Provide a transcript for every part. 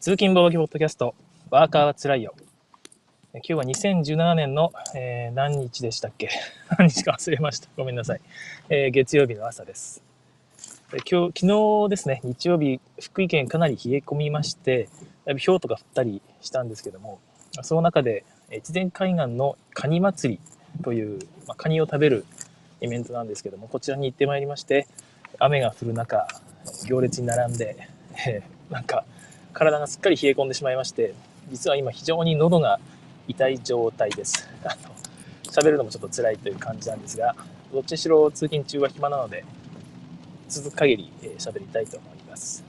通勤防御ポッドキャスト、ワーカーはつらいよ。今日は2017年の、えー、何日でしたっけ？何日か忘れました。ごめんなさい。えー、月曜日の朝です。今日、昨日ですね、日曜日、福井県かなり冷え込みまして、だいぶ氷とか降ったりしたんですけども、その中で、越前海岸のカニ祭りという、まあ、カニを食べるイベントなんですけども、こちらに行ってまいりまして、雨が降る中、行列に並んで、えー、なんか、体がすっかり冷え込んでしまいまして、実は今非常に喉が痛い状態です。喋るのもちょっと辛いという感じなんですが、どっちにしろ通勤中は暇なので、続く限り喋、えりたいと思います。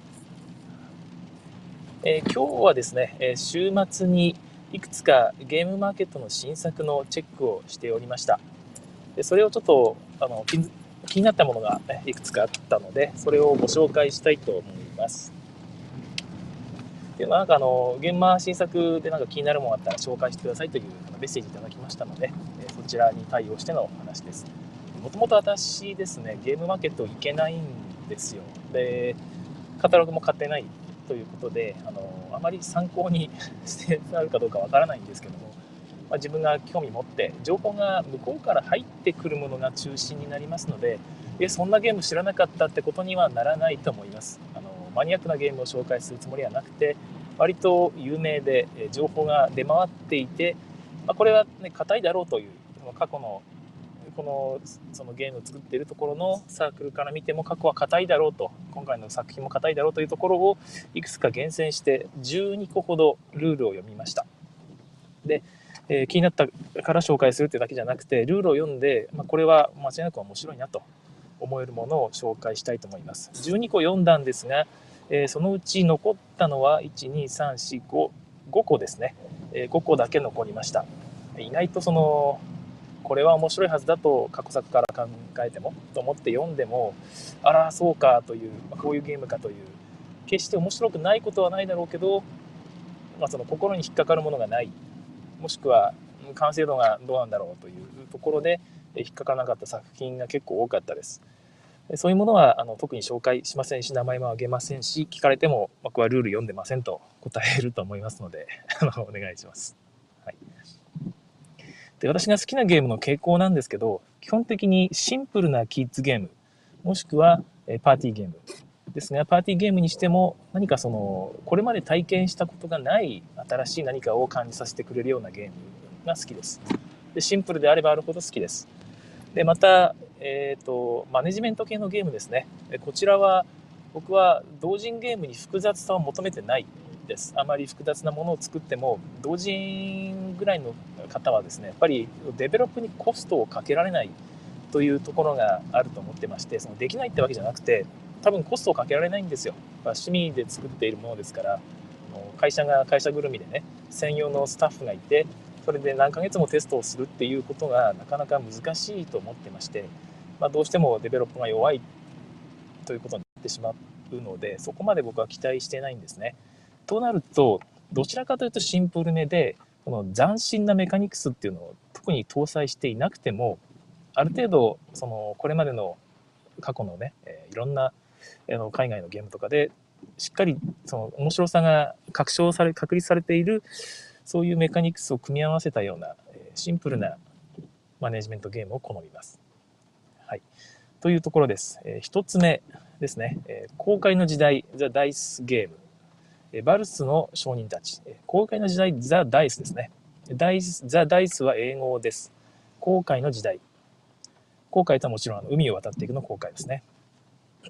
えー、今日はですね、えー、週末にいくつかゲームマーケットの新作のチェックをしておりました。でそれをちょっとあの気になったものがいくつかあったので、それをご紹介したいと思います。で、なんかあの、現場新作でなんか気になるものがあったら紹介してくださいというメッセージいただきましたので、えそちらに対応しての話です。もともと私ですね、ゲームマーケット行けないんですよ。で、カタログも買ってないということで、あの、あまり参考に してあるかどうかわからないんですけども、まあ、自分が興味持って情報が向こうから入ってくるものが中心になりますのでえそんなゲーム知らなかったってことにはならないと思いますマニアックなゲームを紹介するつもりはなくて割と有名で情報が出回っていて、まあ、これはね硬いだろうという過去のこのそのゲームを作っているところのサークルから見ても過去は硬いだろうと今回の作品も硬いだろうというところをいくつか厳選して12個ほどルールを読みました。で、えー、気になったから紹介するってだけじゃなくてルールを読んで、まあ、これは間違いなく面白いなと思えるものを紹介したいと思います。12個読んだんですがえー、そのうち残ったのは12345 5個ですね、えー、5個だけ残りました。意外とそのこれは面白いはずだと過去作から考えてもと思って読んでもあらそうかという、まあ、こういうゲームかという決して面白くないことはないだろうけど、まあ、その心に引っかかるものがない。もしくは完成度がどうなんだろうというところで引っかからなかった作品が結構多かったです。そういうものはあの特に紹介しませんし、名前も挙げませんし、聞かれても僕はルール読んでませんと答えると思いますので、お願いします。はい。で、私が好きなゲームの傾向なんですけど、基本的にシンプルなキッズゲーム、もしくはパーティーゲームですが、パーティーゲームにしても何かその、これまで体験したことがない新しい何かを感じさせてくれるようなゲームが好きです。でシンプルであればあるほど好きです。で、また、えっ、ー、と、マネジメント系のゲームですね。こちらは、僕は同人ゲームに複雑さを求めてないです。あまり複雑なものを作っても、同人ぐらいの方はですね、やっぱりデベロップにコストをかけられないというところがあると思ってまして、そのできないってわけじゃなくて、多分コストをかけられないんですよ。趣味で作っているものですから、会社が会社ぐるみでね、専用のスタッフがいて、それで何ヶ月もテストをするっていうことがなかなか難しいと思ってまして、まあ、どうしてもデベロップが弱いということになってしまうのでそこまで僕は期待してないんですね。となるとどちらかというとシンプルめでこの斬新なメカニクスっていうのを特に搭載していなくてもある程度そのこれまでの過去のね、いろんな海外のゲームとかでしっかりその面白さが確証され確立されているそういうメカニクスを組み合わせたようなシンプルなマネジメントゲームを好みます。はい。というところです。えー、一つ目ですね。えー、公開の時代、ザ・ダイス・ゲーム。えー、バルスの商人たち。えー、公開の時代、ザ・ダイスですね。ダイス、ザ・ダイスは英語です。公開の時代。公開とはもちろんあの海を渡っていくの公開ですね。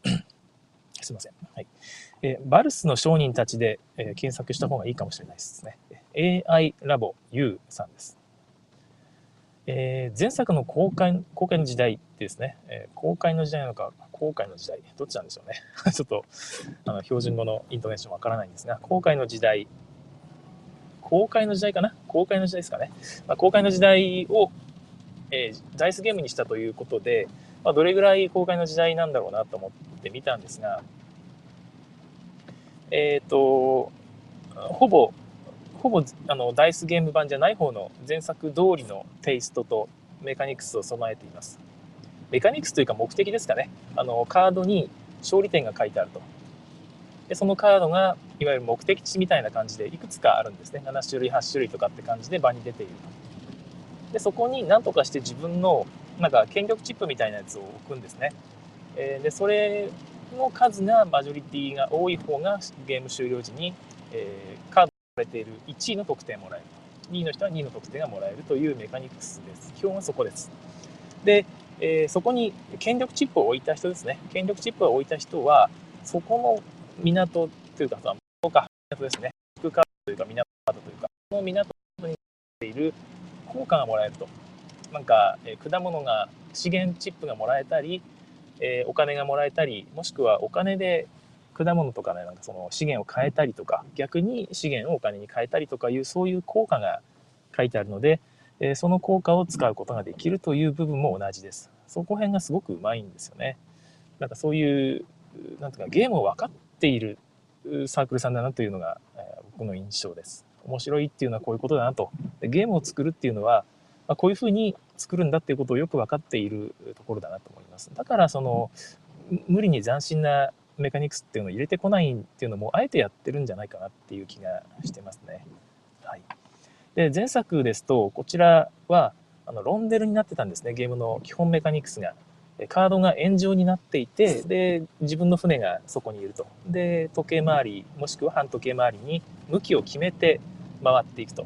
すいません。はい。えー、バルスの商人たちで、えー、検索した方がいいかもしれないですね。AI ラボ U さんです。えー、前作の公開公開の時代ですね、えー、公開の時代なのか、公開の時代、どっちなんでしょうね。ちょっとあの標準語のイントネーションわからないんですが、公開の時代、公開の時代かな？公開の時代ですかね。まあ、公開の時代を、えー、ダイスゲームにしたということで、まあ、どれぐらい公開の時代なんだろうなと思って見たんですが、えっ、ー、と、ほぼほぼあのダイスゲーム版じゃない方の前作通りのテイストとメカニクスを備えています。メカニクスというか目的ですかね。あのカードに勝利点が書いてあると。でそのカードがいわゆる目的地みたいな感じでいくつかあるんですね7種類8種類とかって感じで場に出ているとでそこに何とかして自分のなんか権力チップみたいなやつを置くんですね、えー、でそれの数がマジョリティが多い方がゲーム終了時に、えー、カーれている1位の得点をもらえる。2位の人は2位の得点がもらえるというメカニクスです。基本はそこです。で、えー、そこに権力チップを置いた人ですね。権力チップを置いた人はそこの港というかさか港ですね。副カードというか港カードというかその港にている効果がもらえると。なんか、えー、果物が資源チップがもらえたりえー、お金がもらえたりもしくはお金で果物とかねなんかその資源を変えたりとか逆に資源をお金に変えたりとかいうそういう効果が書いてあるので、えー、その効果を使うことができるという部分も同じです。そこ辺がすごくうまいんですよね。なんかそういうなんとかゲームを分かっているサークルさんだなというのが、えー、僕の印象です。面白いっていうのはこういうことだなと。でゲームを作るっていうのはまあ、こういうふうに作るんだっていうことをよく分かっているところだなと思います。だからその無理に斬新なメカニクスっていうのを入れてこないっていうのもあえてやってるんじゃないかなっていう気がしてますね。はい、で前作ですとこちらはあのロンデルになってたんですね。ゲームの基本メカニクスが。カードが円状になっていてで自分の船がそこにいると。で時計回りもしくは半時計回りに向きを決めて回っていくと。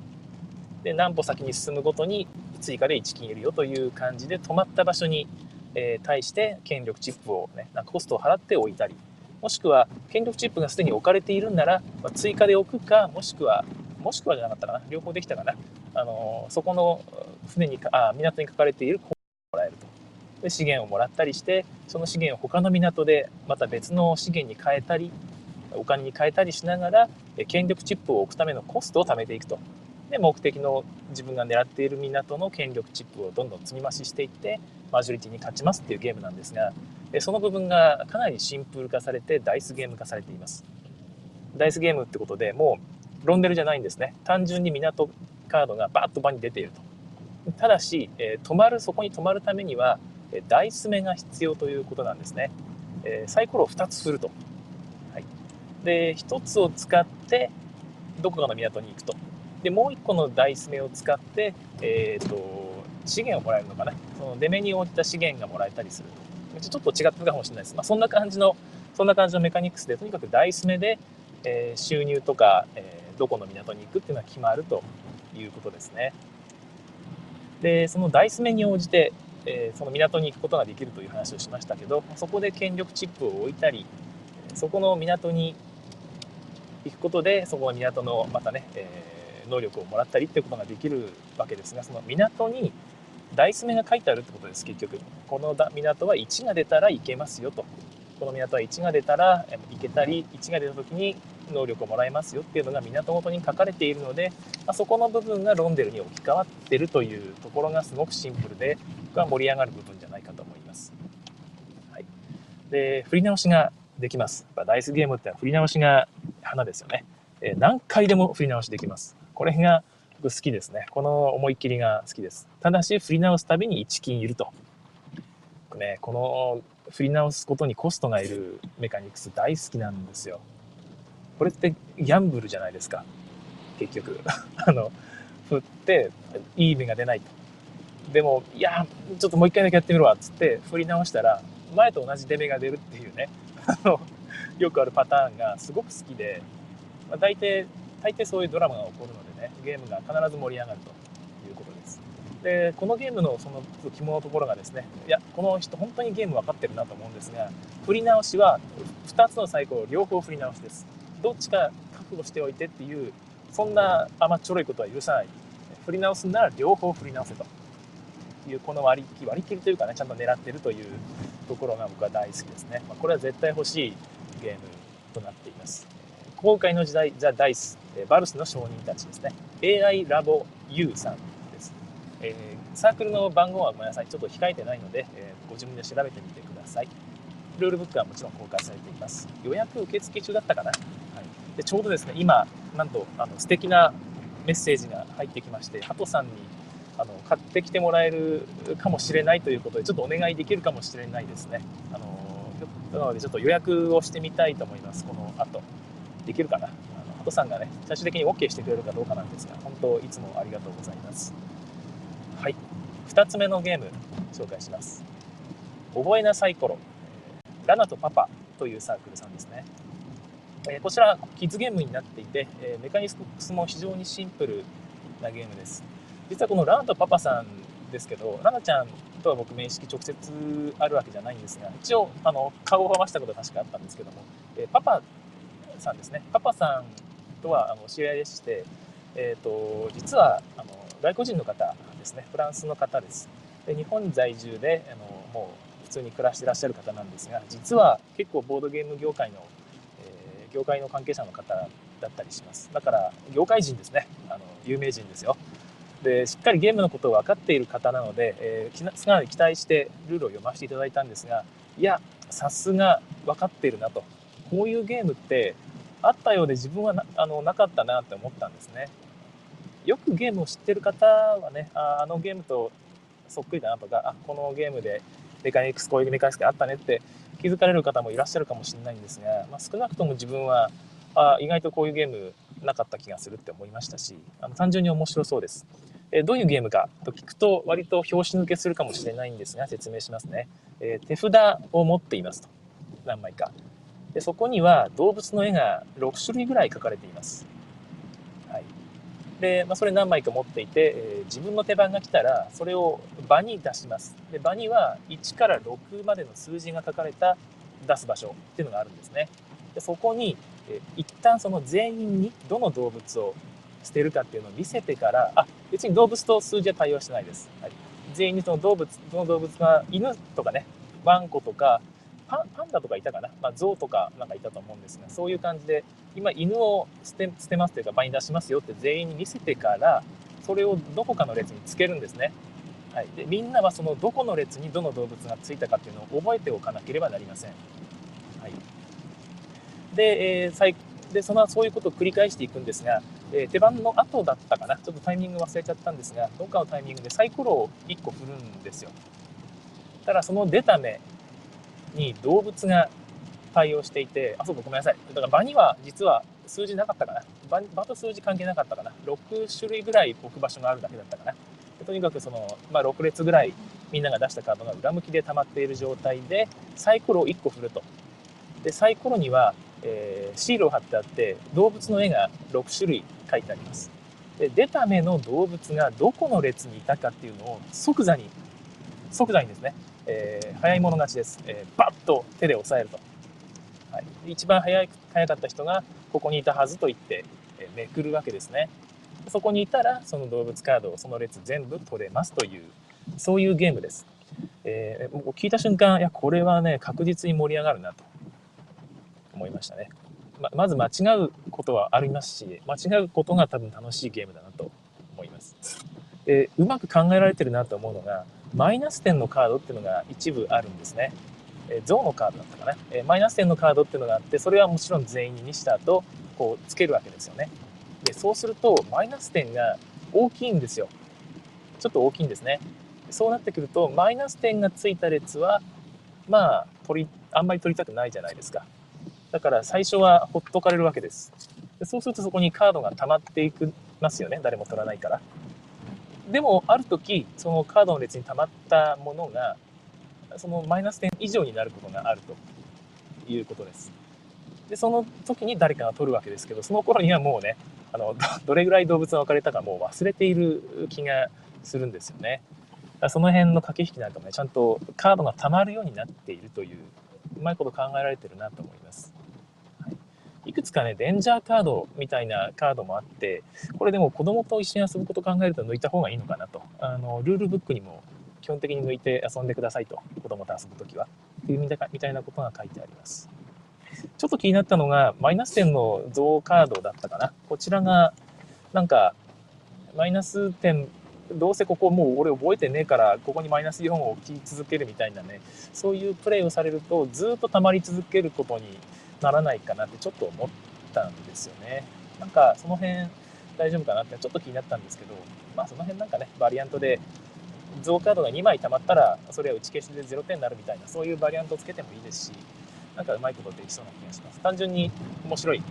で何歩先に進むごとに追加で1金いるよという感じで止まった場所に、えー、対して権力チップをね、なんかコストを払っておいたり、もしくは権力チップがすでに置かれているんなら、まあ、追加で置くか、もしくは、もしくはじゃなかったかな、両方できたかな、あの、そこの船にあ、港に書かれているコストをもらえると。で資源をもらったりして、その資源を他の港でまた別の資源に変えたり、お金に変えたりしながら、権力チップを置くためのコストを貯めていくと。で目的の自分が狙っている港の権力チップをどんどん積み増ししていってマジョリティに勝ちますっていうゲームなんですがその部分がかなりシンプル化されてダイスゲーム化されています。ダイスゲームってことでもうロンデルじゃないんですね。単純に港カードがバーッと場に出ていると。ただし、え止まるそこに止まるためにはダイス目が必要ということなんですね、えサイコロを2つ振ると、はい、で1つを使ってどこかの港に行くと。でもう1個のダイス目を使って、えーと、資源をもらえるのかな？その出目に応じた資源がもらえたりすると。ちょっと違ってるかもしれないです、まあ、そんな感じのそんな感じのメカニクスでとにかくダイス目で、えー、収入とか、えー、どこの港に行くっていうのは決まるということですね。でそのダイス目に応じて、えー、その港に行くことができるという話をしましたけどそこで権力チップを置いたりそこの港に行くことでそこの港のまたね、えー能力をもらったりっていうことができるわけですがその港にダイス目が書いてあるってことです結局この港は1が出たらいけますよとこの港は1が出たらいけたり1が出た時に能力をもらえますよっていうのが港ごとに書かれているので、まあ、そこの部分がロンデルに置き換わってるというところがすごくシンプルで僕は盛り上がる部分じゃないかと思います。はい、で振り直しができます。ダイスゲームってのは振り直しが花ですよね。え何回でも振り直しできます。これが僕好きですね。この思いっきりが好きです。ただし、振り直すたびに1金いると。ね、この振り直すことにコストがいるメカニクス大好きなんですよ。これってギャンブルじゃないですか。結局。あの、振っていい目が出ないと。でも、いや、ちょっともう一回だけやってみろわっつって振り直したら、前と同じ出目が出るっていうね、あの、よくあるパターンがすごく好きで、まあ、大体大抵そういうドラマが起こるのでねゲームが必ず盛り上がるということです。でこのゲームのその肝のところがですねいやこの人本当にゲーム分かってるなと思うんですが振り直しは2つのサイコロ両方振り直しです。どっちか覚悟しておいてっていうそんな甘っちょろいことは許さない。振り直すなら両方振り直せというこの割り切り割り切りというかねちゃんと狙ってるというところが僕は大好きですね、まあ、これは絶対欲しいゲームとなっています。公開の時代ザ・ダイス。バルスの証人たちですね。AI ラボ U さんです。え、サークルの番号はごめんなさい。ちょっと控えてないので、え、ご自分で調べてみてください。ルールブックはもちろん公開されています。予約受付中だったかな。はい、でちょうどですね、今、なんとあの素敵なメッセージが入ってきまして、ハトさんにあの買ってきてもらえるかもしれないということで、ちょっとお願いできるかもしれないですね。あのなので、ちょっと予約をしてみたいと思います、この後。できるかな。あのハトさんがね、最終的に OK してくれるかどうかなんですが、本当いつもありがとうございます。はい。2つ目のゲーム、紹介します。覚えなさい頃、ラナとパパというサークルさんですね。えこちら、キッズゲームになっていて、えメカニクスも非常にシンプルなゲームです。実はこのラナとパパさんですけど、ラナちゃんとは僕面識直接あるわけじゃないんですが、一応、あの、顔を合わせたことは確かあったんですけども、えパパさんですね。パパさんとはあの知り合いでして、え、ー、と、実は、あの、外国人の方ですね。フランスの方です。で日本在住で、あの、もう普通に暮らしてらっしゃる方なんですが、実は結構ボードゲーム業界のえ業界の関係者の方だったりしますだから業界人ですねあの有名人ですよでしっかりゲームのことを分かっている方なので、えー、すなり期待してルールを読ませていただいたんですがいやさすが分かっているなとこういうゲームってあったようで自分はなあのなかったなって思ったんですねよくゲームを知ってる方はねああのゲームとそっくりだなとかあこのゲームでメカニクスこういうメカニクスがあったねって気づかれる方もいらっしゃるかもしれないんですが、まあ、少なくとも自分はあ意外とこういうゲームなかった気がするって思いましたしあの単純に面白そうです。えどういうゲームかと聞くと割と拍子抜けするかもしれないんですが説明しますね。えー、手札を持っていますと何枚かでそこには動物の絵が6種類ぐらい描かれています。はい、で、まあ、それ何枚か持っていて、えー、自分の手番が来たらそれを場に出します。で場には1から6までの数字が書かれた出す場所っていうのがあるんですね。でそこに、えー、一旦その全員にどの動物を捨てるかっていうのを見せてからあ別に動物と数字は対応してないです、はい、全員にその動物どの動物が犬とかねワンコとかパンダとかいたかな、まあ、象とかなんかいたと思うんですがそういう感じで今犬を捨て捨てますというか場に出しますよって全員に見せてからそれをどこかの列につけるんですね、はい、でみんなはそのどこの列にどの動物がついたかっていうのを覚えておかなければなりません、はい、で,、えー、最でそのそういうことを繰り返していくんですが、えー、手番の後だったかな？ちょっとタイミング忘れちゃったんですがどっかのタイミングでサイコロを1個振るんですよ。ただその出た目に動物が対応していて、あ、そうか、ごめんなさい。だから場には実は数字なかったかな。場場と数字関係なかったかな。6種類ぐらい置く場所があるだけだったかな。とにかくその、まあ、6列ぐらいみんなが出したカードが裏向きで溜まっている状態で、サイコロを1個振ると。で、サイコロには、えー、シールを貼ってあって、動物の絵が6種類書いてあります。で、出た目の動物がどこの列にいたかっていうのを即座に、即座にですね、えー、早い者勝ちです。えー、バッと手で押さえると。はい、一番早い早かった人がここにいたはずと言って、えー、めくるわけですね。そこにいたらその動物カードをその列全部取れますというそういうゲームです。えー、聞いた瞬間いやこれはね確実に盛り上がるなと思いましたね。ままず間違うことはありますし間違うことが多分楽しいゲームだなと思います。でうまく考えられてるなと思うのがマイナス点のカードっていうのが一部あるんですね。えー、象のカードだったかな、えー、マイナス点のカードっていうのがあって、それはもちろん全員にした後、こうつけるわけですよね。で、そうすると、マイナス点が大きいんですよ。ちょっと大きいんですね。そうなってくると、マイナス点がついた列は、まあ、取り、あんまり取りたくないじゃないですか。だから最初はほっとかれるわけです。でそうするとそこにカードが溜まっていきますよね。誰も取らないから。でも、ある時、そのカードの列に溜まったものが、そのマイナス点以上になることがあるということです。で、その時に誰かが取るわけですけど、その頃にはもうね、あの、どれぐらい動物が分かれたかもう忘れている気がするんですよね。その辺の駆け引きなんかもね、ちゃんとカードが溜まるようになっているという、うまいこと考えられてるなと思います。いくつかね、デンジャーカードみたいなカードもあって、これでも子供と一緒に遊ぶこと考えると抜いた方がいいのかなと。あの、ルールブックにも基本的に抜いて遊んでくださいと。子供と遊ぶときは。っていうみたいなことが書いてあります。ちょっと気になったのが、マイナス点の増カードだったかな。こちらが、なんか、マイナス点、どうせここもう俺覚えてねえから、ここにマイナス4を置き続けるみたいなね、そういうプレイをされると、ずっと溜まり続けることにならないかなってちょっと思ったんですよね。なんかその辺大丈夫かなってちょっと気になったんですけど、まあその辺なんかね、バリアントで増カードが2枚溜まったら、それは打ち消しで0点になるみたいな、そういうバリアントをつけてもいいですし、なんかうまいことできそうな気がします。単純に面白い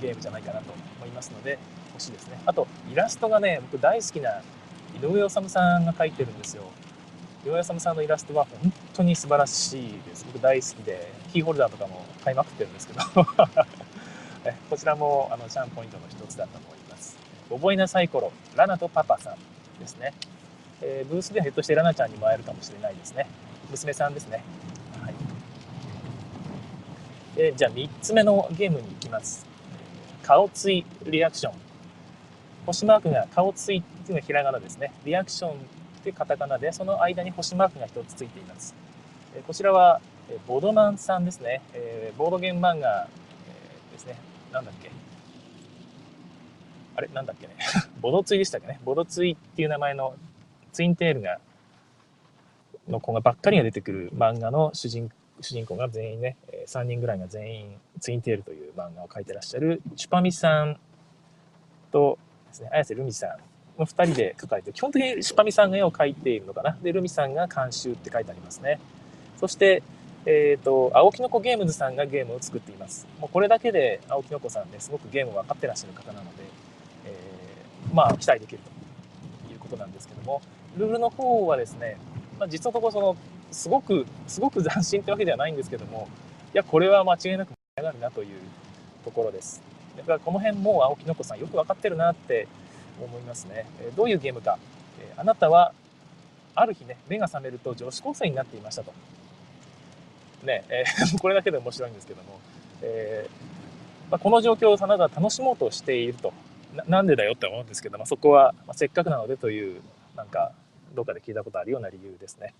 ゲームじゃないかなと思いますので欲しいですねあとイラストがね僕大好きな井上治さんが描いてるんですよ井上治さんのイラストは本当に素晴らしいです僕大好きでキーホルダーとかも買いまくってるんですけど。こちらもあのチャームポイントの一つだと思います。覚えなさい頃ラナとパパさんですね、えー、ブースではひょっとしてラナちゃんにも会えるかもしれないですね。娘さんですね。はい。えじゃあ3つ目のゲームに行きます。顔ついリアクション。星マークが顔ついっていうのがひらがなですね。リアクションってカタカナでその間に星マークが1つついています。こちらはボドマンさんですね。えボードゲーム漫画えですね。なんだっけ？あれ？なんだっけね？ボドツイでしたっけね？ボドツイっていう名前のツインテールがの子がばっかりが出てくる漫画の主人主人公が全員ね、3人ぐらいが全員ツインテールという漫画を描いてらっしゃるチュパミさんとですね、綾瀬ルミさん。の2人で描かれて、基本的にチュパミさんが絵を描いているのかな？で、ルミさんが監修って書いてありますね。そして、えっ、ー、と、青木の子ゲームズさんがゲームを作っています。もうこれだけで青木の子さんね、すごくゲームを分かってらっしゃる方なので、えー、まあ、期待できるということなんですけども、ルールの方はですね、まあ、実のところそのすごくすごく斬新ってわけではないんですけどもいやこれは間違いなく盛り上がるなというところです。だからこの辺も青木の子さんよく分かってるなって思いますね。どういうゲームか。あなたはある日ね目が覚めると女子高生になっていましたと。ねえー、これだけで面白いんですけども、えー、まあ、この状況をあなたは楽しもうとしているとなんでだよって思うんですけど、まあ、そこは、まあ、せっかくなのでというなんかどっかで聞いたことあるような理由ですね。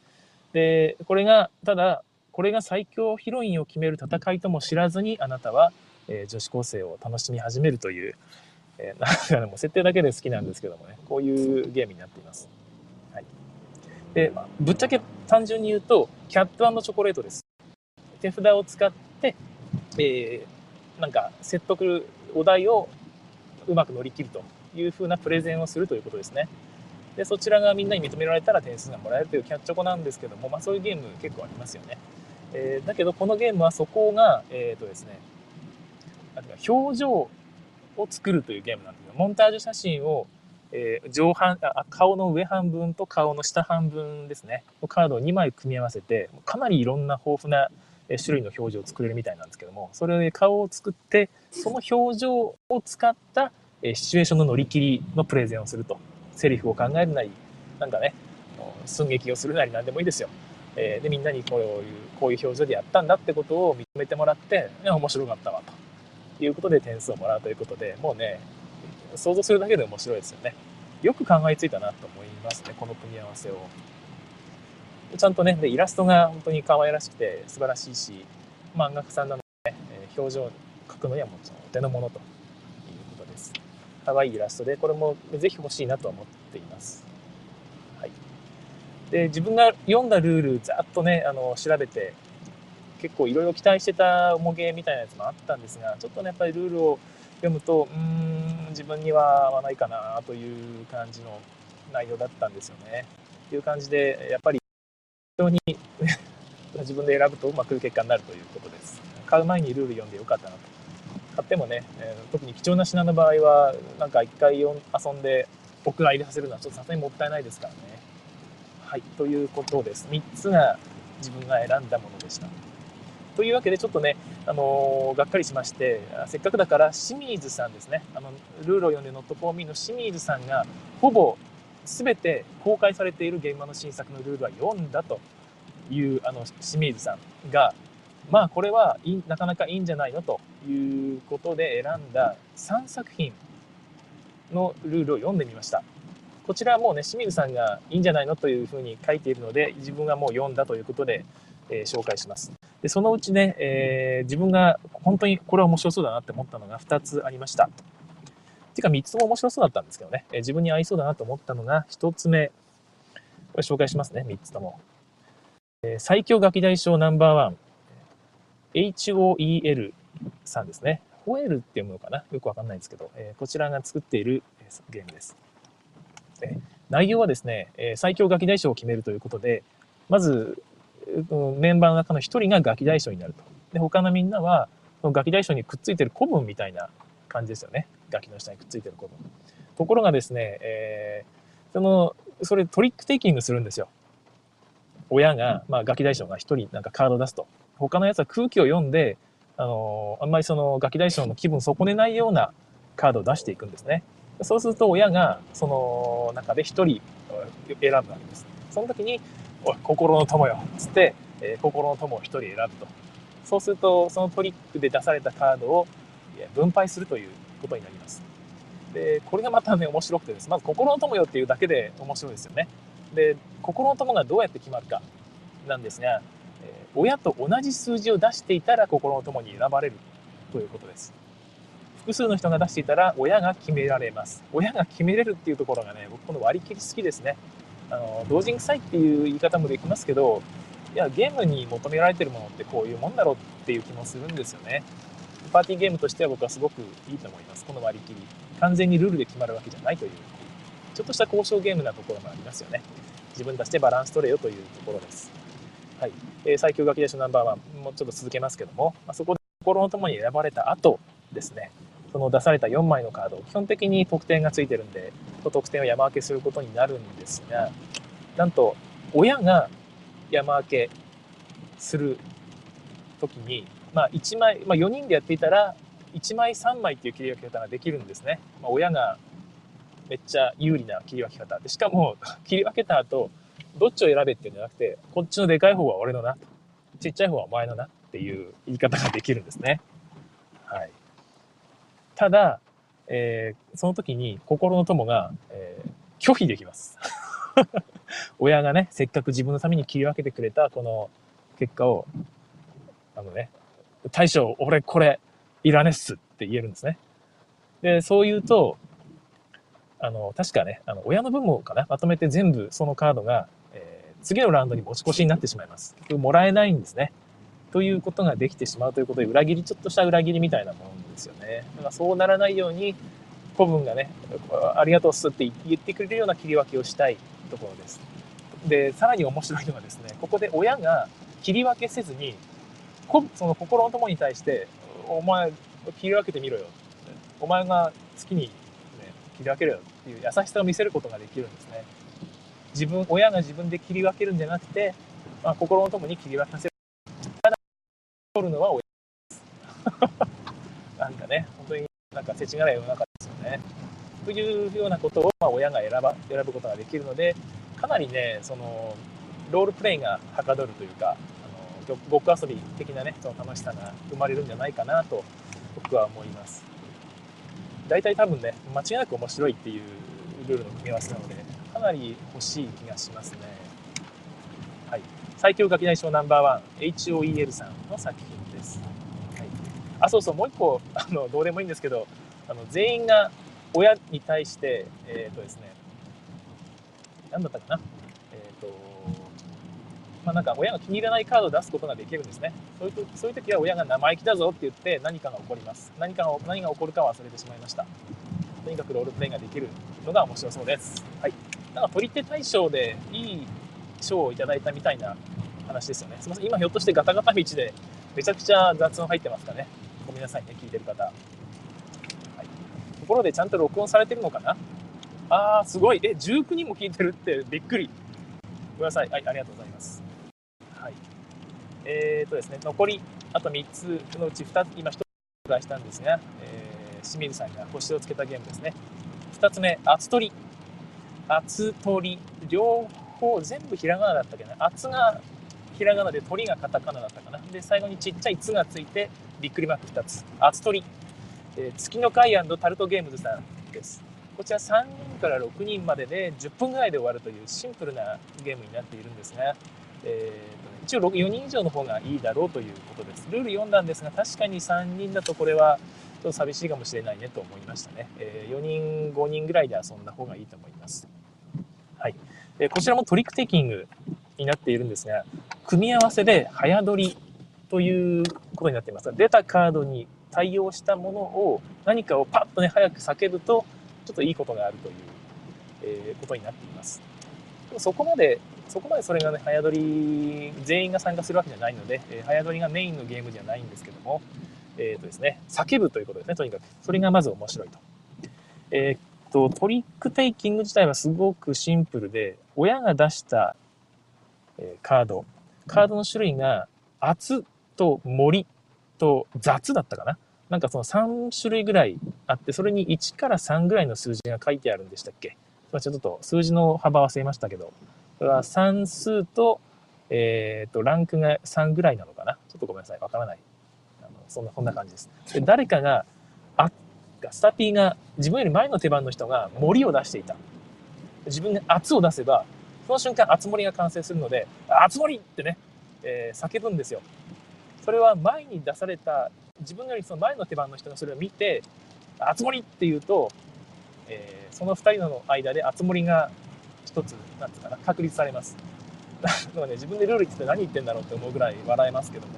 で、これが、ただ、これが最強ヒロインを決める戦いとも知らずに、あなたは、えー、女子高生を楽しみ始めるという、えー、なんかでも設定だけで好きなんですけどもね、こういうゲームになっています。はい。で、まあ、ぶっちゃけ単純に言うと、キャットチョコレートです。手札を使って、えー、なんか説得お題をうまく乗り切るというふうなプレゼンをするということですね。でそちらがみんなに認められたら点数がもらえるというキャッチョコなんですけども、まあ、そういうゲーム結構ありますよね。えー、だけどこのゲームはそこが、えっ、ー、とですね、か表情を作るというゲームなんですよ。モンタージュ写真を、えー、上半あ顔の上半分と顔の下半分ですねカードを2枚組み合わせてかなりいろんな豊富な種類の表情を作れるみたいなんですけどもそれで顔を作ってその表情を使ったシチュエーションの乗り切りのプレゼンをするとセリフを考えるなり、なんかね、寸劇をするなり何でもいいですよ。え、で、みんなにこういう、こういう表情でやったんだってことを認めてもらって、面白かったわ、ということで点数をもらうということで、もうね、想像するだけで面白いですよね。よく考えついたなと思いますね、この組み合わせを。ちゃんとね、でイラストが本当に可愛らしくて素晴らしいし、漫画家さんなので、ね、表情を描くのにはもちろんお手の物ということです可愛いイラストで、これもぜひ欲しいなと思っています。はい。で、自分が読んだルール、ざっとね、あの、調べて、結構いろいろ期待してた重げみたいなやつもあったんですが、ちょっとね、やっぱりルールを読むと、うん、自分には合わないかなという感じの内容だったんですよね。という感じで、やっぱり、非常に 自分で選ぶとうまくいく結果になるということです。買う前にルール読んでよかったなと買ってもね、えー、特に貴重な品の場合はなんか一回遊んで僕が入れさせるのはちょっとさすがにもったいないですからね。はい、ということです。3つが自分が選んだものでした。というわけでちょっとね、あのー、がっかりしまして、せっかくだから清水さんですね、あのルールを読んで Not for Me の清水さんがほぼ全て公開されている現場の新作のルールは読んだというあの清水さんがまあこれはいなかなかいいんじゃないのということで選んだ3作品のルールを読んでみました。こちらはもうね、清水さんがいいんじゃないのというふうに書いているので、自分がもう読んだということで、えー、紹介します。で、そのうちね、えー、自分が本当にこれは面白そうだなって思ったのが2つありました。ていうか3つも面白そうだったんですけどね、え、自分に合いそうだなと思ったのが1つ目、これ紹介しますね、3つとも。え最強ガキ大将ナンバーワン、HOEL さんですね。ホエルって読むのかな？よくわかんないんですけど、え、こちらが作っているゲームです。で内容はですね、え、最強ガキ大将を決めるということで、まず、メンバーの中の一人がガキ大将になると。で、他のみんなは、そのガキ大将にくっついてる古文みたいな感じですよね。ガキの下にくっついてる子分。ところがですね、えー、その、それトリックテイキングするんですよ。親が、まあ、ガキ大将が一人なんかカード出すと。他のやつは空気を読んで、あのー、あんまりそのガキ大将の気分損ねないようなカードを出していくんですね。そうすると親がその中で一人選ぶわけです。その時に、おい、心の友よつって、えー、心の友を一人選ぶと。そうすると、そのトリックで出されたカードを分配するということになります。で、これがまたね、面白くてです。まず、心の友よっていうだけで面白いですよね。で、心の友がどうやって決まるかなんですが、親と同じ数字を出していたら心の友に選ばれるということです。複数の人が出していたら親が決められます。親が決めれるっていうところがね、僕この割り切り好きですね。あの、同人臭いっていう言い方もできますけど、いや、ゲームに求められてるものってこういうもんだろうっていう気もするんですよね。パーティーゲームとしては僕はすごくいいと思います。この割り切り。完全にルールで決まるわけじゃないという、ちょっとした交渉ゲームなところもありますよね。自分たちでバランス取れよというところです。はい。えー、最強ガキ出しナンバーワンもうちょっと続けますけども、まあ、そこで心の友に選ばれた後ですね、その出された4枚のカード、基本的に得点がついてるんで、得点を山分けすることになるんですが、なんと、親が山分けする時に、まあ、1枚、まあ、4人でやっていたら1枚3枚っていう切り分け方ができるんですね、まあ、親がめっちゃ有利な切り分け方。でしかも 切り分けた後どっちを選べっていうんじゃなくてこっちのでかい方は俺のなちっちゃい方はお前のなっていう言い方ができるんですね。はい。ただ、えー、その時に心の友が、えー、拒否できます。親がねせっかく自分のために切り分けてくれたこの結果を、あのね、大将、俺これいらねっすって言えるんですね。で、そう言うと、あの、確かね、あの、親の分もかな、まとめて全部そのカードが、えー、次のラウンドに持ち越しになってしまいます。もらえないんですね。ということができてしまうということで、裏切り、ちょっとした裏切りみたいなもんですよね。だからそうならないように、古文がね、ありがとうっすって言ってくれるような切り分けをしたいところです。で、さらに面白いのはですね、ここで親が切り分けせずに、その心の友に対して、お前、切り分けてみろよ。お前が好きに、ね、切り分けるよっていう優しさを見せることができるんですね。自分、親が自分で切り分けるんじゃなくて、まあ、心の友に切り分けさせる。ただ、取るのは親です。なんかね、本当になんか世知辛い世の中ですよね。というようなことを、まあ、親が選ば選ぶことができるので、かなりね、その、ロールプレイがはかどるというか、ごっこ遊び的なねその楽しさが生まれるんじゃないかなと僕は思います。大体多分ね間違いなく面白いっていうルールの組み合わせなのでかなり欲しい気がしますね。はい。最強ガキ大賞ナンバーワン HOEL さんの作品です、はい、あそうそうもう一個 あのどうでもいいんですけどあの全員が親に対してえっ、ー、とですね何だったかな？えっとまあ、なんか親が気に入らないカードを出すことができるんですね。そういうそういう時は親が生意気だぞって言って何かが起こります。何かが何が起こるか忘れてしまいました。とにかくロールプレイができるのが面白そうです。はい。なんか取り手大賞でいい賞をいただいたみたいな話ですよね。すみません。今ひょっとしてガタガタ道でめちゃくちゃ雑音入ってますかね。ごめんなさいね、聞いてる方。はい、ところでちゃんと録音されてるのかな？あー、すごい。え、19人も聞いてるってびっくり。ごめんなさい。はい、ありがとうございます。えーとですね、残りあと3つのうち2つ、今1つ紹介したんですが、えー、清水さんが星をつけたゲームですね。2つ目、厚取り。厚取り。両方、全部ひらがなだったっけな。厚がひらがなで鳥がカタカナだったかな。で、最後にちっちゃい「つ」がついて、びっくりマーク2つ。厚取り。えー、月の会タルトゲームズさんです。こちら3人から6人までで10分ぐらいで終わるというシンプルなゲームになっているんですが、えー、一応4人以上の方がいいだろうということです。ルール読んだんですが、確かに3人だとこれはちょっと寂しいかもしれないねと思いましたね。え、4人、5人ぐらいで遊んだ方がいいと思います。はい。えこちらもトリックテイキングになっているんですが、組み合わせで早取りということになっています。出たカードに対応したものを何かをパッとね、早く叫ぶと、ちょっといいことがあるという、え、ことになっています。そこまでそこまでそれがね、早取り、全員が参加するわけじゃないので、えー、早取りがメインのゲームじゃないんですけども、えっ、ー、とですね、叫ぶということですね、とにかく。それがまず面白いと。えっ、と、トリックテイキング自体はすごくシンプルで、親が出した、えカード、カードの種類が、厚と森と雑だったかななんかその3種類ぐらいあって、それに1から3ぐらいの数字が書いてあるんでしたっけちょっと数字の幅忘れましたけど、は算数と、えっ、ー、と、ランクが3ぐらいなのかな？ちょっとごめんなさい。わからない。あのそんな、こんな感じです。で、誰かが、あ、スタピーが、自分より前の手番の人が森を出していた。自分で圧を出せば、その瞬間、熱森が完成するので、熱森ってね、えー、叫ぶんですよ。それは前に出された、自分よりその前の手番の人がそれを見て、熱森って言うと、えー、その2人の間で熱森が一つ、なんつうかな、確立されます。だかね、自分でルール言って何言ってんだろうって思うぐらい笑えますけども、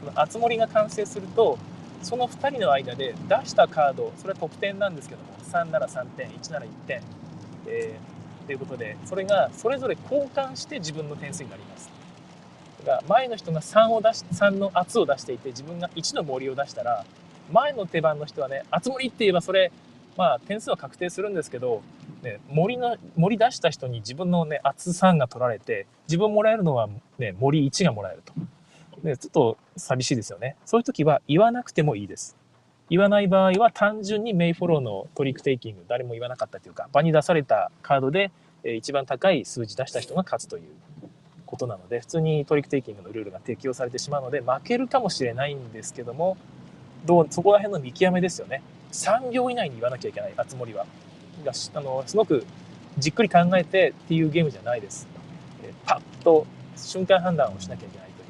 その熱森が完成すると、その2人の間で出したカード、それは得点なんですけども、3なら3点、1なら1点、えー、ということで、それがそれぞれ交換して自分の点数になります。だから前の人が3を出し、3の圧を出していて、自分が1の森を出したら、前の手番の人はね、熱森って言えばそれ、まあ点数は確定するんですけど、ね、森の、森出した人に自分のね、厚3が取られて、自分もらえるのはね、森1がもらえると。ね、ちょっと寂しいですよね。そういう時は言わなくてもいいです。言わない場合は単純にメイフォローのトリックテイキング、誰も言わなかったというか、場に出されたカードで、一番高い数字出した人が勝つということなので、普通にトリックテイキングのルールが適用されてしまうので、負けるかもしれないんですけども、どう、そこら辺の見極めですよね。3秒以内に言わなきゃいけない、あつ森は。があのすごくじっくり考えてっていうゲームじゃないです。えパッと瞬間判断をしなきゃいけないという。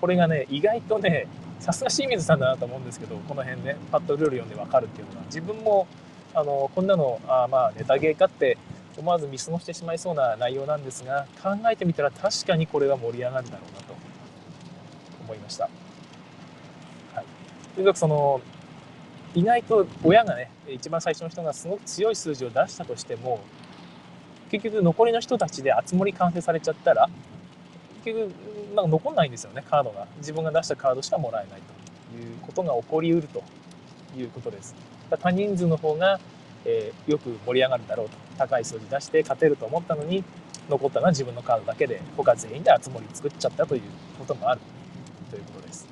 これがね、意外とね、さすが清水さんだなと思うんですけど、この辺ね、パッとルール読んでわかるっていうのは、自分も、あの、こんなの、あまあ、ネタゲーかって思わず見過ごしてしまいそうな内容なんですが、考えてみたら確かにこれは盛り上がるだろうなと思いました。はい。とにかくその、意外と親がね、一番最初の人がすごく強い数字を出したとしても、結局残りの人たちで集まり完成されちゃったら、結局、なんか残んないんですよね、カードが。自分が出したカードしかもらえないということが起こりうるということです。多人数の方が、えー、よく盛り上がるだろうと。高い数字出して勝てると思ったのに、残ったのは自分のカードだけで、他全員で集まり作っちゃったということもあるということです。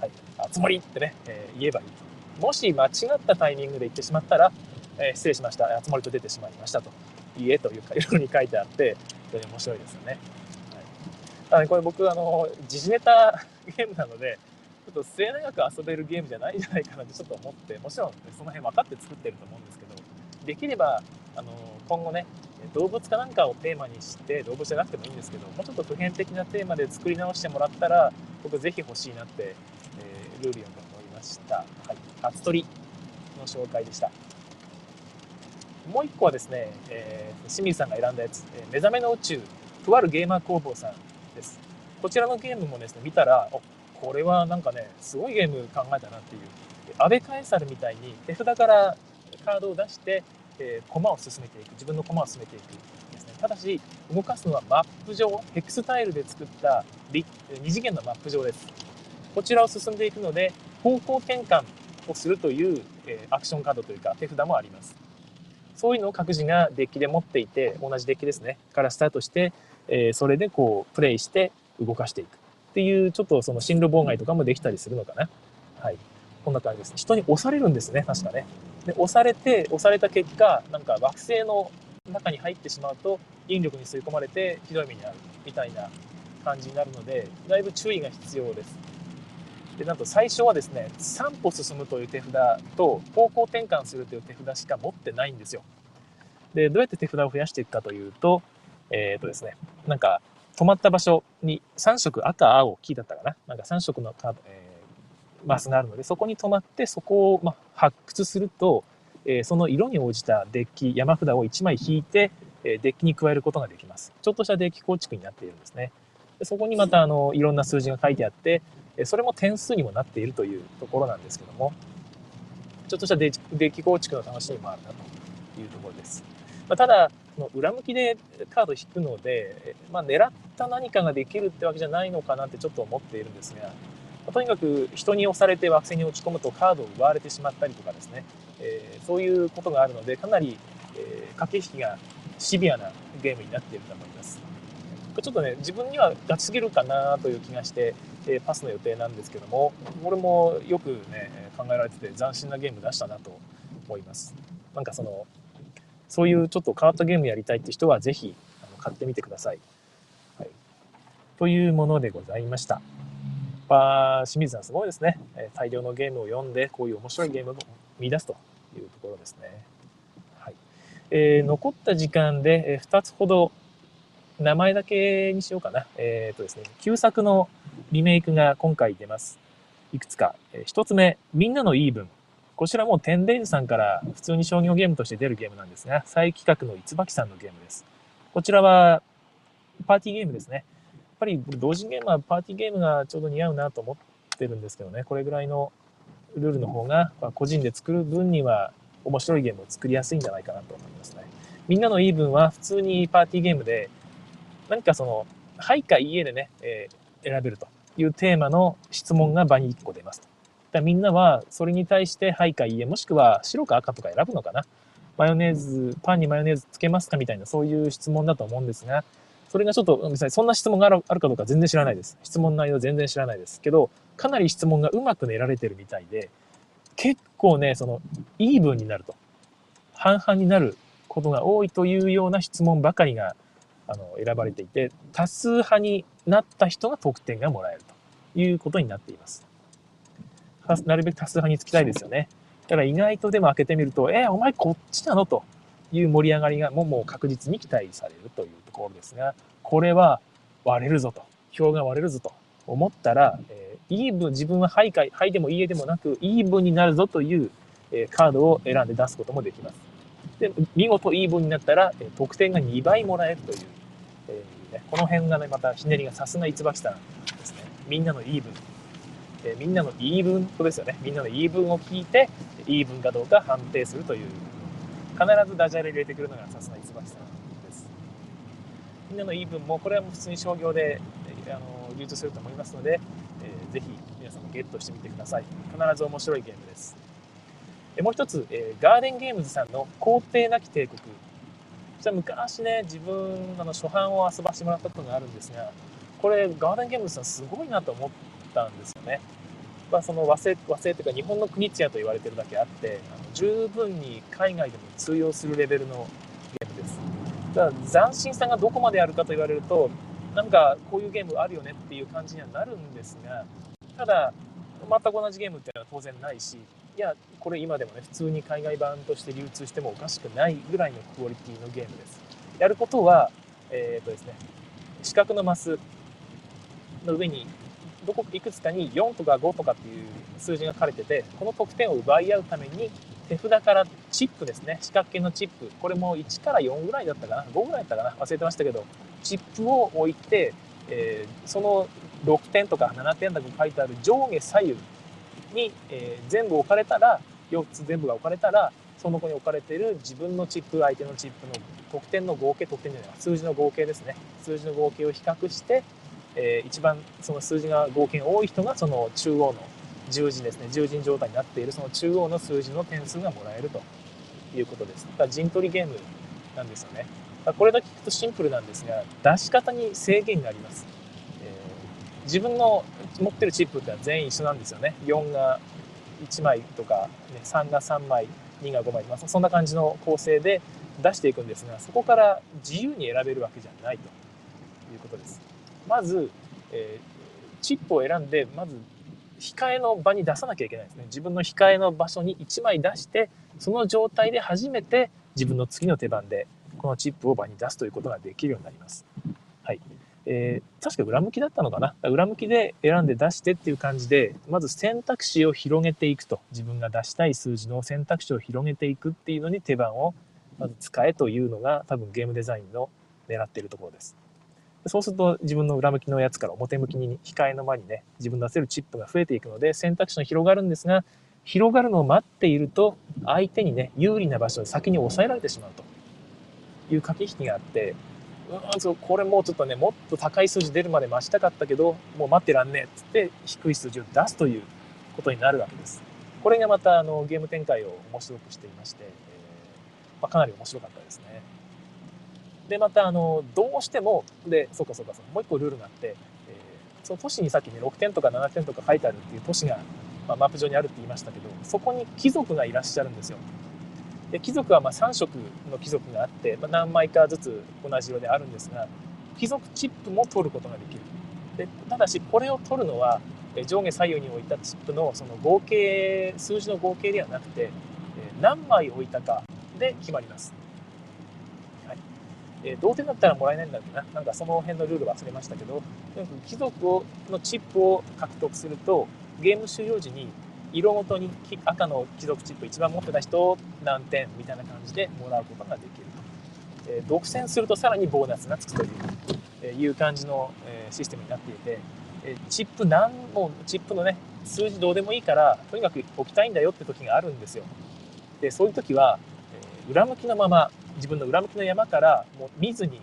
はい。集まりってね、えー、言えばいいと。もし間違ったタイミングで言ってしまったら、えー、失礼しました、集まりと出てしまいましたと、いいえというか、色に書いてあって、非常に面白いですよね。はい、あこれ僕、あの、時事ネタゲームなので、ちょっと末永く遊べるゲームじゃないんじゃないかなってちょっと思って、もちろん、ね、その辺分かって作ってると思うんですけど、できれば、あの、今後ね、動物かなんかをテーマにして、動物じゃなくてもいいんですけど、もうちょっと普遍的なテーマで作り直してもらったら、僕ぜひ欲しいなって、えー、ルール読んでました。はい。初取の紹介でした。もう一個はですね、えー、清水さんが選んだやつ、えー、目覚めの宇宙、とあるゲーマー工房さんです。こちらのゲームもですね、見たら、おこれはなんかね、すごいゲーム考えたなっていう。安倍カエサルみたいに手札からカードを出して、えー、駒を進めていく。自分の駒を進めていくですね。ただし、動かすのはマップ上、ヘクスタイルで作った2次元のマップ上です。こちらを進んでいくので、方向転換をするという、えアクションカードというか手札もあります。そういうのを各自がデッキで持っていて、同じデッキですね、からスタートして、えそれでこう、プレイして動かしていくっていう、ちょっとその進路妨害とかもできたりするのかな。はい。こんな感じです。人に押されるんですね、確かね。で、押されて、押された結果、なんか惑星の中に入ってしまうと、引力に吸い込まれてひどい目に遭うみたいな感じになるので、だいぶ注意が必要です。でなんと最初はですね3歩進むという手札と方向転換するという手札しか持ってないんですよ。でどうやって手札を増やしていくかというとえっ、ー、とですねなんか止まった場所に3色赤青黄だったかな？なんか3色のカード、えー、マスがあるのでそこに止まってそこを、ま、発掘すると、えー、その色に応じたデッキ山札を1枚引いて、えデッキに加えることができます。ちょっとしたデッキ構築になっているんですね。でそこにまたあのいろんな数字が書いてあってそれも点数にもなっているというところなんですけども、ちょっとしたデッキ構築の楽しみもあるなというところです。まあ、ただ、裏向きでカード引くので、まあ、狙った何かができるってわけじゃないのかなってちょっと思っているんですが、まあ、とにかく人に押されて惑星に落ち込むとカードを奪われてしまったりとかですね、えー、そういうことがあるのでかなり、えー、駆け引きがシビアなゲームになっていると思います。ちょっとね自分にはガチすぎるかなという気がして、え、パスの予定なんですけどもこれもよくね考えられてて斬新なゲーム出したなと思います。なんかそのそういうちょっと変わったゲームやりたいって人はぜひ買ってみてください。はい、というものでございました。まあ、清水さんすごいですね。え大量のゲームを読んで、こういう面白いゲームを見出すというところですね。はいえー、残った時間で、え2つほど名前だけにしようかな。えっ、とですね、旧作のリメイクが今回出ます。いくつか。えー、1つ目、みんなの言い分。こちらもテンデイズさんから普通に商業ゲームとして出るゲームなんですが、再企画のいつばきさんのゲームです。こちらはパーティーゲームですね。やっぱり同人ゲームはパーティーゲームがちょうど似合うなと思ってるんですけどね、これぐらいのルールの方が、ま個人で作る分には面白いゲームを作りやすいんじゃないかなと思いますね。みんなの言い分は普通にパーティーゲームで、何かその、はいかいいえでね、えー、選べるというテーマの質問が場に1個出ますと。だみんなはそれに対してはいかいいえもしくは白か赤とか選ぶのかなマヨネーズパンにマヨネーズつけますかみたいなそういう質問だと思うんですがそれがちょっとそんな質問があるあるかどうか全然知らないです質問内容全然知らないですけどかなり質問がうまく練られてるみたいで結構ねそのイーブンになると半々になることが多いというような質問ばかりがあの選ばれていて多数派になった人が得点がもらえるということになっていますなるべく多数派につきたいですよね。だから意外とでも開けてみると、えー、お前こっちなのという盛り上がりがもうもう確実に期待されるというところですが、これは割れるぞと、票が割れるぞと思ったら、えー、イーブン、自分はハイか、ハイでもいいえでもなく、イーブンになるぞという、えー、カードを選んで出すこともできます。で、見事イーブンになったら、え、得点が2倍もらえるという、えーね、この辺がね、またひねりがさすが一きさんですね。みんなのイーブン、えみんなの言い分とですよね。みんなの言い分を聞いて、言い分かどうか判定するという、必ずダジャレ入れてくるのがさすが椿さんです。みんなの言い分も、これはもう普通に商業であの流通すると思いますので、えー、ぜひ皆さんもゲットしてみてください。必ず面白いゲームです。えもう一つ、えー、ガーデンゲームズさんの皇帝なき帝国。こちら昔ね、自分、あの初版を遊ばせてもらったことがあるんですが、これ、ガーデンゲームズさんすごいなと思ったんですよね。まあ、その和製和製というか日本の国津屋と言われてるだけあってあの十分に海外でも通用するレベルのゲームですだから斬新さがどこまであるかと言われるとなんかこういうゲームあるよねっていう感じにはなるんですがただ全く同じゲームっていうのは当然ないしいやこれ今でもね普通に海外版として流通してもおかしくないぐらいのクオリティのゲームです。やることはえっ、ー、とですね四角のマスの上にどこいくつかに4とか5とかっていう数字が書かれててこの得点を奪い合うために手札からチップですね。四角形のチップ。これも1から4ぐらいだったかな？5ぐらいだったかな？忘れてましたけどチップを置いて、えー、その6点とか7点だとか書いてある上下左右に、えー、全部置かれたら4つ全部が置かれたらその子に置かれている自分のチップ相手のチップの得点の合計得点じゃない数字の合計ですね。数字の合計を比較してえー、一番その数字が合計が多い人がその中央の十字ですね。十字状態になっているその中央の数字の点数がもらえるということです。だから陣取りゲームなんですよね。これだけ聞くとシンプルなんですが出し方に制限があります、えー、自分の持ってるチップってのは全員一緒なんですよね。4が1枚とか、ね、3が3枚2が5枚、まあ、そんな感じの構成で出していくんですがそこから自由に選べるわけじゃないと。いうことです。まず、えー、チップを選んでまず控えの場に出さなきゃいけないですね。自分の控えの場所に1枚出してその状態で初めて自分の次の手番でこのチップを場に出すということができるようになります。はい。えー、確か裏向きだったのかな？裏向きで選んで出してっていう感じでまず選択肢を広げていくと自分が出したい数字の選択肢を広げていくっていうのに手番をまず使えというのが多分ゲームデザインの狙っているところです。そうすると自分の裏向きのやつから表向きに控えの間にね、自分出せるチップが増えていくので選択肢が広がるんですが、広がるのを待っていると相手にね、有利な場所を先に抑えられてしまうという駆け引きがあって、うんそうこれもうちょっとねもっと高い数字出るまで待ちたかったけどもう待ってらんねえっつって低い数字を出すということになるわけです。これがまたあのゲーム展開を面白くしていまして、えー、まあ、かなり面白かったですね。でまたあのどうしてもでそうかそうかそうもう一個ルールがあって、えー、その都市にさっきね6点とか7点とか書いてあるっていう都市が、まあ、マップ上にあるって言いましたけどそこに貴族がいらっしゃるんですよ。で貴族はま3色の貴族があって、まあ、何枚かずつ同じ色であるんですが貴族チップも取ることができる。でただしこれを取るのは上下左右に置いたチップのその合計数字の合計ではなくて何枚置いたかで決まります、はい。えー、同点だったらもらえないんだっけな？なんかその辺のルール忘れましたけど貴族のチップを獲得するとゲーム終了時に色ごとに赤の貴族チップ一番持ってた人何点みたいな感じでもらうことができると、えー、独占するとさらにボーナスがつくという,、えいう感じの、えシステムになっていて、えチップ何もチップのね数字どうでもいいからとにかく置きたいんだよって時があるんですよ。でそういう時は、え裏向きのまま自分の裏向きの山からもう見ずに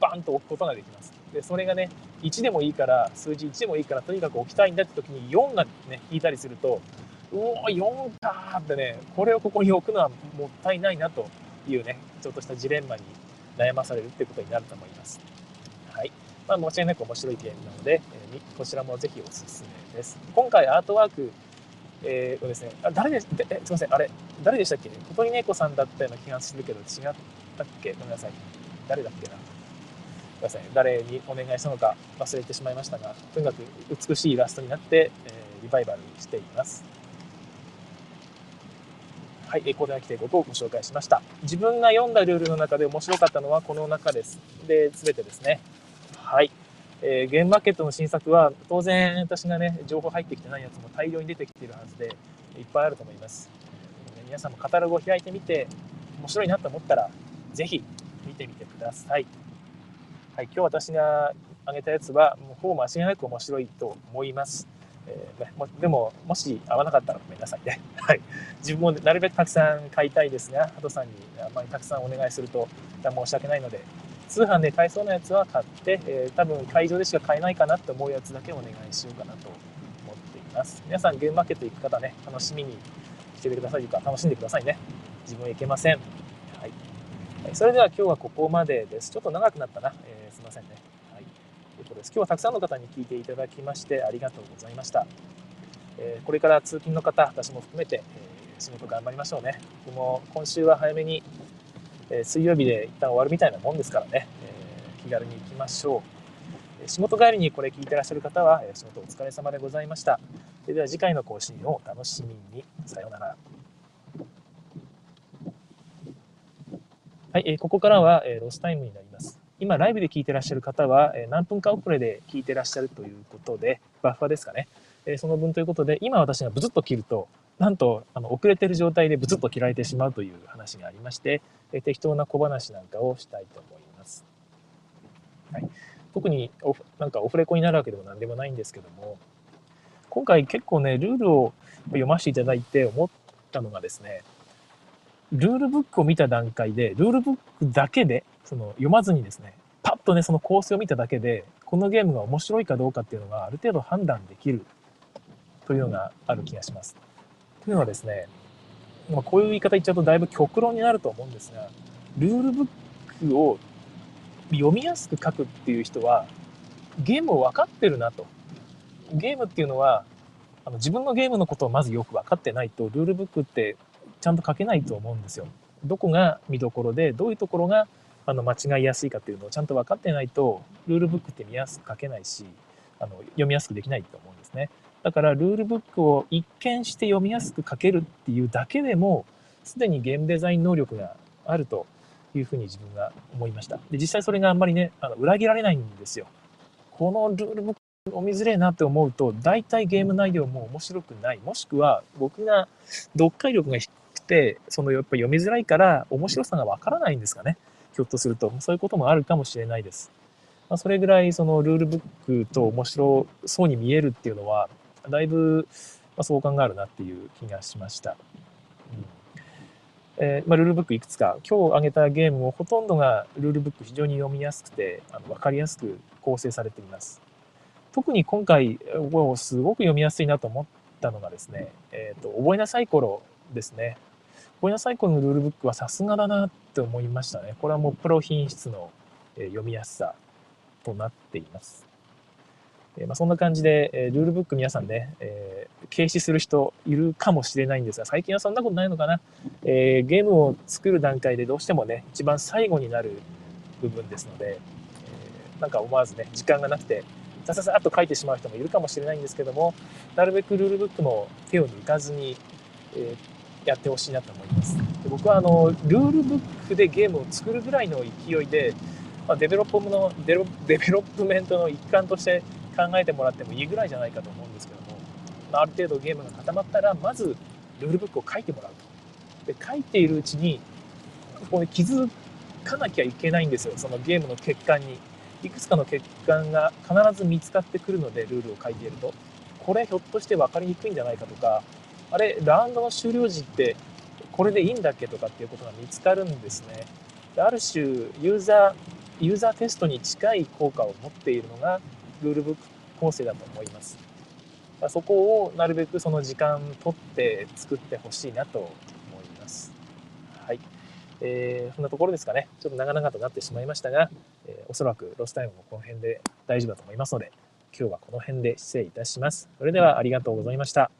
バンと置くことができます。でそれがね1でもいいから数字1でもいいからとにかく置きたいんだって時に4がね引いたりするとうお4かってねこれをここに置くのはもったいないなというねちょっとしたジレンマに悩まされるっていうことになると思います。はいまあ、間違いなく面白いゲームなので、えー、こちらもぜひおすすめです。今回アートワークえー、ですね、あ誰でえすみません、あれ、誰でしたっけ？小鳥猫さんだったような気がするけど、違ったっけ？ごめんなさい。誰だっけな？ださい誰にお願いしたのか忘れてしまいましたがとにかく美しいイラストになって、えー、リバイバルしていますはい、コーデナ規定5をご紹介しました。自分が読んだルールの中で面白かったのはこの中です。で、すべてですね。はい。えー、ゲームマーケットの新作は当然私がね、情報入ってきてないやつも大量に出てきているはずで、いっぱいあると思います。皆さんもカタログを開いてみて、面白いなと思ったら、ぜひ見てみてください。はい、今日私が挙げたやつは、もうほぼ間違いなく面白いと思います。えー、でも、もし合わなかったらごめんなさいね。はい。自分もなるべくたくさん買いたいですが、ハトさんにあまりたくさんお願いすると申し訳ないので、通販で買えそうなやつは買って、えー、多分会場でしか買えないかなって思うやつだけお願いしようかなと思っています。皆さん、ゲームマーケット行く方ね、楽しみにしててくださいというか、楽しんでくださいね。自分は行けません。はい。それでは今日はここまでです。ちょっと長くなったな。えー、ませんね。はい。ということです。今日はたくさんの方に聞いていただきましてありがとうございました。えー、これから通勤の方、私も含めて、えー、仕事頑張りましょうね。僕も今週は早めに、えー、水曜日で一旦終わるみたいなもんですからね、え気軽に行きましょう。仕事帰りにこれ聞いてらっしゃる方は、仕事お疲れ様でございました。では次回の更新をお楽しみに。さようなら。はい、え、ここからは、え、ロスタイムになります。今、ライブで聞いてらっしゃる方は、え、何分か遅れで聞いてらっしゃるということで、バッファですかね。え、その分ということで、今私がブツッと切ると、なんと、あの、遅れてる状態でブツッと切られてしまうという話がありまして、え、適当な小話なんかをしたいと思います。はい。特にオフ、なんかオフレコになるわけでも何でもないんですけども、今回結構ね、ルールを読ませていただいて思ったのがですね、ルールブックを見た段階で、ルールブックだけで、その読まずにですね、パッとね、その構成を見ただけで、このゲームが面白いかどうかっていうのがある程度判断できるというのがある気がします。というのはですね、まあ、こういう言い方言っちゃうとだいぶ極論になると思うんですが、ルールブックを読みやすく書くっていう人は、ゲームを分かってるなと。ゲームっていうのは、あの自分のゲームのことをまずよく分かってないと、ルールブックってちゃんと書けないと思うんですよ。どこが見どころで、どういうところがあの間違いやすいかっていうのをちゃんと分かってないと、ルールブックって見やすく書けないし、あの読みやすくできないと思うんですね。だからルールブックを一見して読みやすく書けるっていうだけでも、すでにゲームデザイン能力があるというふうに自分が思いました。で、実際それがあんまりね、あの裏切られないんですよ。このルールブックお見づれえなって思うと、大体ゲーム内容も面白くない。もしくは僕が読解力が低くて、そのやっぱ読みづらいから面白さがわからないんですかね。ひょっとすると。そういうこともあるかもしれないです。まあ、それぐらいそのルールブックと面白そうに見えるっていうのは、だいぶ、まあ、相関があるなっていう気がしました。うんえー、まあ、ルールブックいくつか、今日挙げたゲームもほとんどがルールブック非常に読みやすくて、あの分かりやすく構成されています。特に今回、すごく読みやすいなと思ったのがですね、えっ、ー、と、覚えなさい頃ですね。覚えなさい頃のルールブックはさすがだなって思いましたね。これはもうプロ品質の読みやすさとなっています。えまあ、そんな感じで、えルールブック皆さんね、えー、軽視する人いるかもしれないんですが、最近はそんなことないのかな。えー、ゲームを作る段階でどうしてもね、一番最後になる部分ですので、えー、なんか思わずね、時間がなくて、さささっと書いてしまう人もいるかもしれないんですけども、なるべくルールブックも手を抜かずに、えやってほしいなと思います。で僕はあの、ルールブックでゲームを作るぐらいの勢いで、まあ、デベロップのデベロップメントの一環として考えてもらってもいいぐらいじゃないかと思うんですけども、まあ、ある程度ゲームが固まったらまずルールブックを書いてもらうと。で書いているうちにここで気づかなきゃいけないんですよ。そのゲームの欠陥に。いくつかの欠陥が必ず見つかってくるのでルールを書いていると。これひょっとして分かりにくいんじゃないかとかあれラウンドの終了時ってこれでいいんだっけとかっていうことが見つかるんですねある種ユーザーユーザーテストに近い効果を持っているのがルールブック構成だと思います。そこをなるべくその時間取って作ってほしいなと思います。はい。えー、そんなところですかね。ちょっと長々となってしまいましたが、えー、おそらくロスタイムもこの辺で大丈夫だと思いますので、今日はこの辺で失礼いたします。それではありがとうございました。